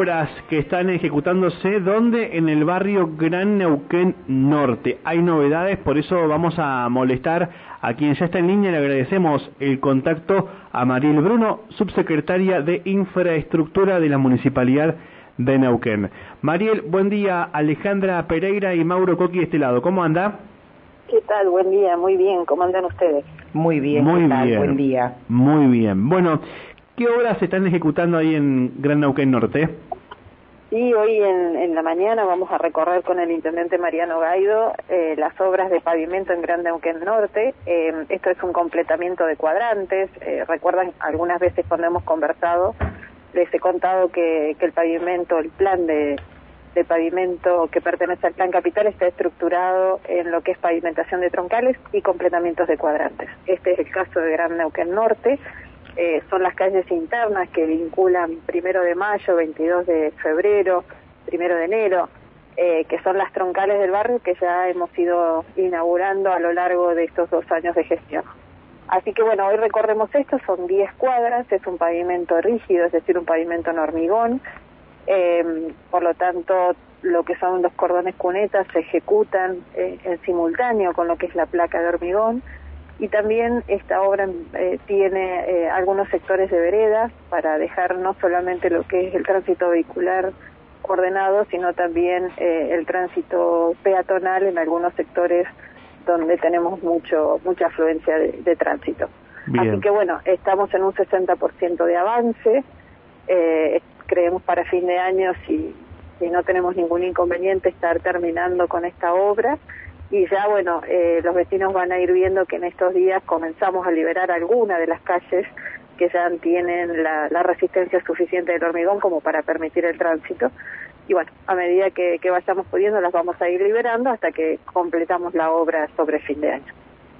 obras que están ejecutándose, ¿dónde? En el barrio Gran Neuquén Norte. Hay novedades, por eso vamos a molestar a quien ya está en línea. Le agradecemos el contacto a Mariel Bruno, subsecretaria de Infraestructura de la Municipalidad de Neuquén. Mariel, buen día. Alejandra Pereira y Mauro Coqui de este lado. ¿Cómo anda? ¿Qué tal? Buen día, muy bien. ¿Cómo andan ustedes? Muy bien, Muy ¿qué tal? bien. Buen día. Muy bien. Bueno, ¿qué obras se están ejecutando ahí en Gran Neuquén Norte? Y hoy en, la mañana vamos a recorrer con el intendente Mariano Gaido eh, las obras de pavimento en Gran Neuquén Norte. Eh, esto es un completamiento de cuadrantes. Eh, Recuerdan algunas veces cuando hemos conversado, les he contado que, que el pavimento, el plan de, de pavimento que pertenece al Plan Capital está estructurado en lo que es pavimentación de troncales y completamientos de cuadrantes. Este es el caso de Gran Neuquén Norte. Eh, son las calles internas que vinculan primero de mayo, 22 de febrero, primero de enero, eh, que son las troncales del barrio que ya hemos ido inaugurando a lo largo de estos dos años de gestión. Así que bueno, hoy recorremos esto, son 10 cuadras, es un pavimento rígido, es decir, un pavimento en hormigón, eh, por lo tanto, lo que son los cordones cunetas se ejecutan en simultáneo con lo que es la placa de hormigón y también esta obra eh, tiene eh, algunos sectores de veredas para dejar no solamente lo que es el tránsito vehicular ordenado, sino también eh, el tránsito peatonal en algunos sectores donde tenemos mucho mucha afluencia de, de tránsito. Bien. Así que bueno, estamos en un 60% de avance. Eh, creemos para fin de año, si, si no tenemos ningún inconveniente, estar terminando con esta obra. Y ya, bueno, eh, los vecinos van a ir viendo que en estos días comenzamos a liberar alguna de las calles que ya tienen la, la resistencia suficiente del hormigón como para permitir el tránsito. Y bueno, a medida que, que vayamos pudiendo, las vamos a ir liberando hasta que completamos la obra sobre fin de año.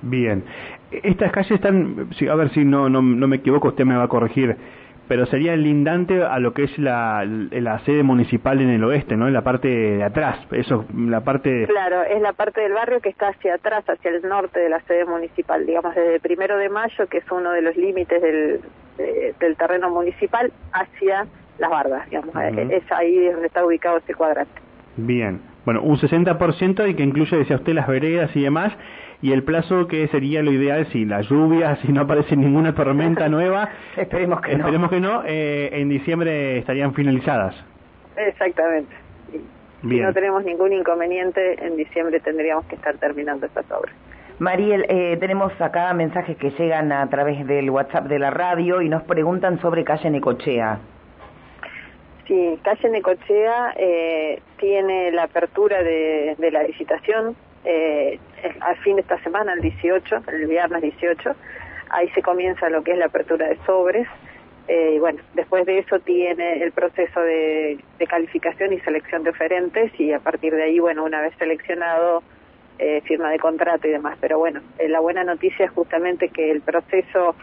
Bien. Estas calles están, a ver si no, no, no me equivoco, usted me va a corregir, pero sería lindante a lo que es la, la sede municipal en el oeste, ¿no? En la parte de atrás, eso, la parte... Claro, es la parte del barrio que está hacia atrás, hacia el norte de la sede municipal, digamos desde primero de mayo, que es uno de los límites del, de- del terreno municipal, hacia las bardas, digamos, es ahí donde está ubicado este cuadrante. Bien. Bueno, un 60% y que incluye, decía usted, las veredas y demás. Y el plazo que sería lo ideal si la lluvia, si no aparece ninguna tormenta nueva, Esperemos que no. esperemos que no, eh, en diciembre estarían finalizadas. Exactamente. Y Si Bien. no tenemos ningún inconveniente, en diciembre tendríamos que estar terminando estas obras. Mariel, eh, tenemos acá mensajes que llegan a través del WhatsApp de la radio y nos preguntan sobre calle Necochea. Sí, calle Necochea eh, tiene la apertura de, la licitación eh, al fin de esta semana, el 18, el viernes 18. Ahí se comienza lo que es la apertura de sobres. Eh, y bueno, después de eso tiene el proceso de, calificación y selección de oferentes y a partir de ahí, bueno, una vez seleccionado, eh, firma de contrato y demás. Pero bueno, la buena noticia es justamente que el proceso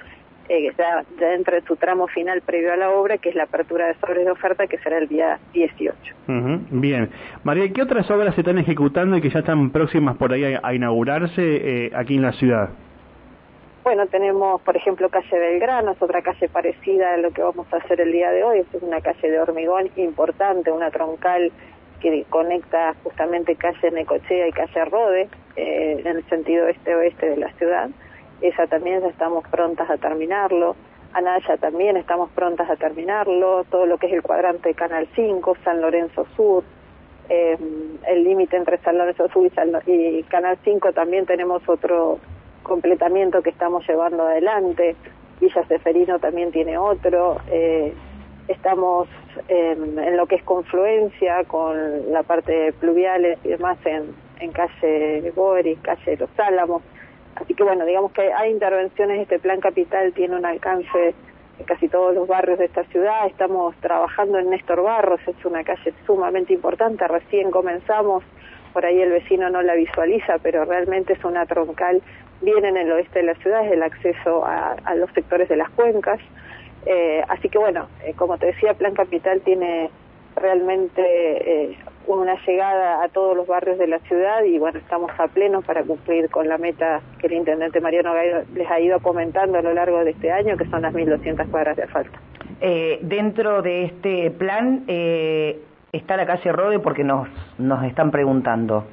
eh, ya, ya entra en su tramo final previo a la obra, que es la apertura de sobres de oferta, que será el día 18. Ujú, Bien. María, ¿qué otras obras se están ejecutando y que ya están próximas por ahí a, a inaugurarse eh, aquí en la ciudad? Bueno, tenemos, por ejemplo, calle Belgrano, es otra calle parecida a lo que vamos a hacer el día de hoy. Es una calle de hormigón importante, una troncal que conecta justamente calle Necochea y calle Rode, eh, en el sentido este-oeste de la ciudad. Esa también ya estamos prontas a terminarlo. Anaya también estamos prontas a terminarlo. Todo lo que es el cuadrante Canal 5, San Lorenzo Sur, eh, el límite entre San Lorenzo Sur y, Canal 5 también tenemos otro completamiento que estamos llevando adelante. Villa Seferino también tiene otro. Eh, estamos en, en lo que es confluencia con la parte de pluviales y demás en, en calle Boris, calle Los Álamos. Que bueno, digamos que hay intervenciones, este plan capital tiene un alcance en casi todos los barrios de esta ciudad. Estamos trabajando en Néstor Barros, es una calle sumamente importante, recién comenzamos, por ahí el vecino no la visualiza, pero realmente es una troncal bien en el oeste de la ciudad, es el acceso a, a los sectores de las cuencas. Eh, así que bueno, eh, como te decía, Plan Capital tiene realmente eh, una llegada a todos los barrios de la ciudad y bueno, estamos a pleno para cumplir con la meta que el intendente Mariano Gaido les ha ido comentando a lo largo de este año, que son las 1.200 cuadras de asfalto. Eh, dentro de este plan eh, está la calle Rode porque nos, nos están preguntando.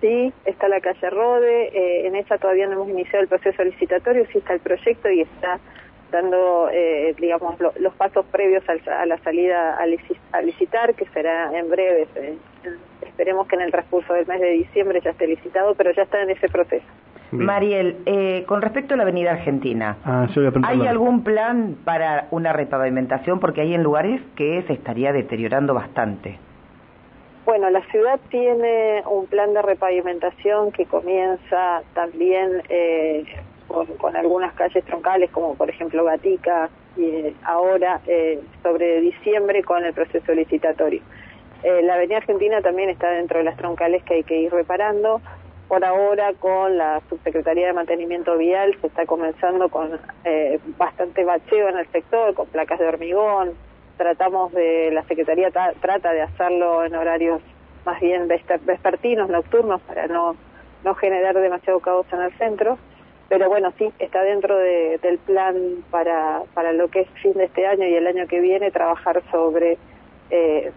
Sí, está la calle Rode, eh, en esa todavía no hemos iniciado el proceso licitatorio, sí está el proyecto y está dando, eh, digamos, los pasos previos a la salida a, licitar, que será en breve. Eh, esperemos que en el transcurso del mes de diciembre ya esté licitado, pero ya está en ese proceso. Mariel, eh, con respecto a la Avenida Argentina, ah, ¿hay algún plan para una repavimentación? Porque hay en lugares que se estaría deteriorando bastante. Bueno, la ciudad tiene un plan de repavimentación que comienza también eh, con, algunas calles troncales, como por ejemplo Gatica, y eh, ahora eh, sobre diciembre con el proceso licitatorio. Eh, la Avenida Argentina también está dentro de las troncales que hay que ir reparando. Por ahora, con la Subsecretaría de Mantenimiento Vial, se está comenzando con bastante bacheo en el sector, con placas de hormigón. Tratamos de, la Secretaría trata de hacerlo en horarios más bien vespertinos, nocturnos, para no, no generar demasiado caos en el centro pero bueno, sí, está dentro del plan para, para lo que es fin de este año y el año que viene trabajar sobre eh,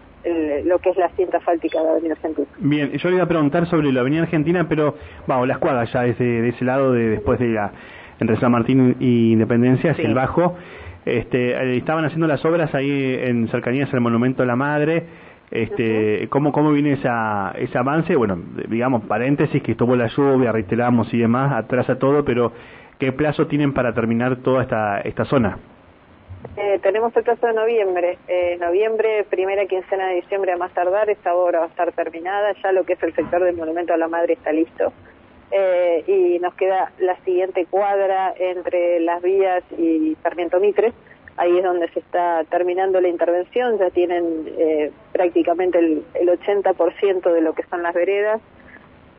lo que es la cinta fáltica de la Avenida Argentina. Bien, yo le iba a preguntar sobre la Avenida Argentina, pero vamos, la escuadra ya es de, ese lado, de después de la, entre San Martín y Independencia, hacia el Bajo. Este, eh, estaban haciendo las obras ahí en cercanías al Monumento a la Madre este, ¿cómo, ¿Cómo viene esa, ese avance? Bueno, digamos, paréntesis, que estuvo la lluvia, reiteramos y demás, atrasa todo, pero ¿qué plazo tienen para terminar toda esta, esta zona? Eh, tenemos el plazo de noviembre. Eh, noviembre, primera quincena de diciembre a más tardar, esta obra va a estar terminada. Ya lo que es el sector del Monumento a la Madre está listo. Eh, y nos queda la siguiente cuadra entre las vías y Sarmiento Mitre ahí es donde se está terminando la intervención, ya tienen eh, prácticamente el, el 80% de lo que son las veredas.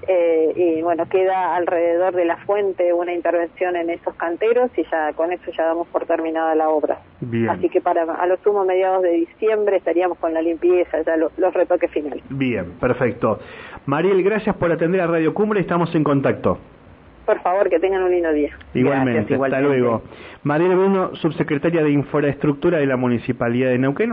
Eh, y bueno, queda alrededor de la fuente una intervención en esos canteros y ya con eso ya damos por terminada la obra. Así que para a lo sumo mediados de diciembre estaríamos con la limpieza, ya los retoques finales. Bien, perfecto. Mariel, gracias por atender a Radio Cumbre, estamos en contacto. Por favor, que tengan un lindo día. Igualmente, hasta luego. Mariela Bruno, subsecretaria de Infraestructura de la Municipalidad de Neuquén.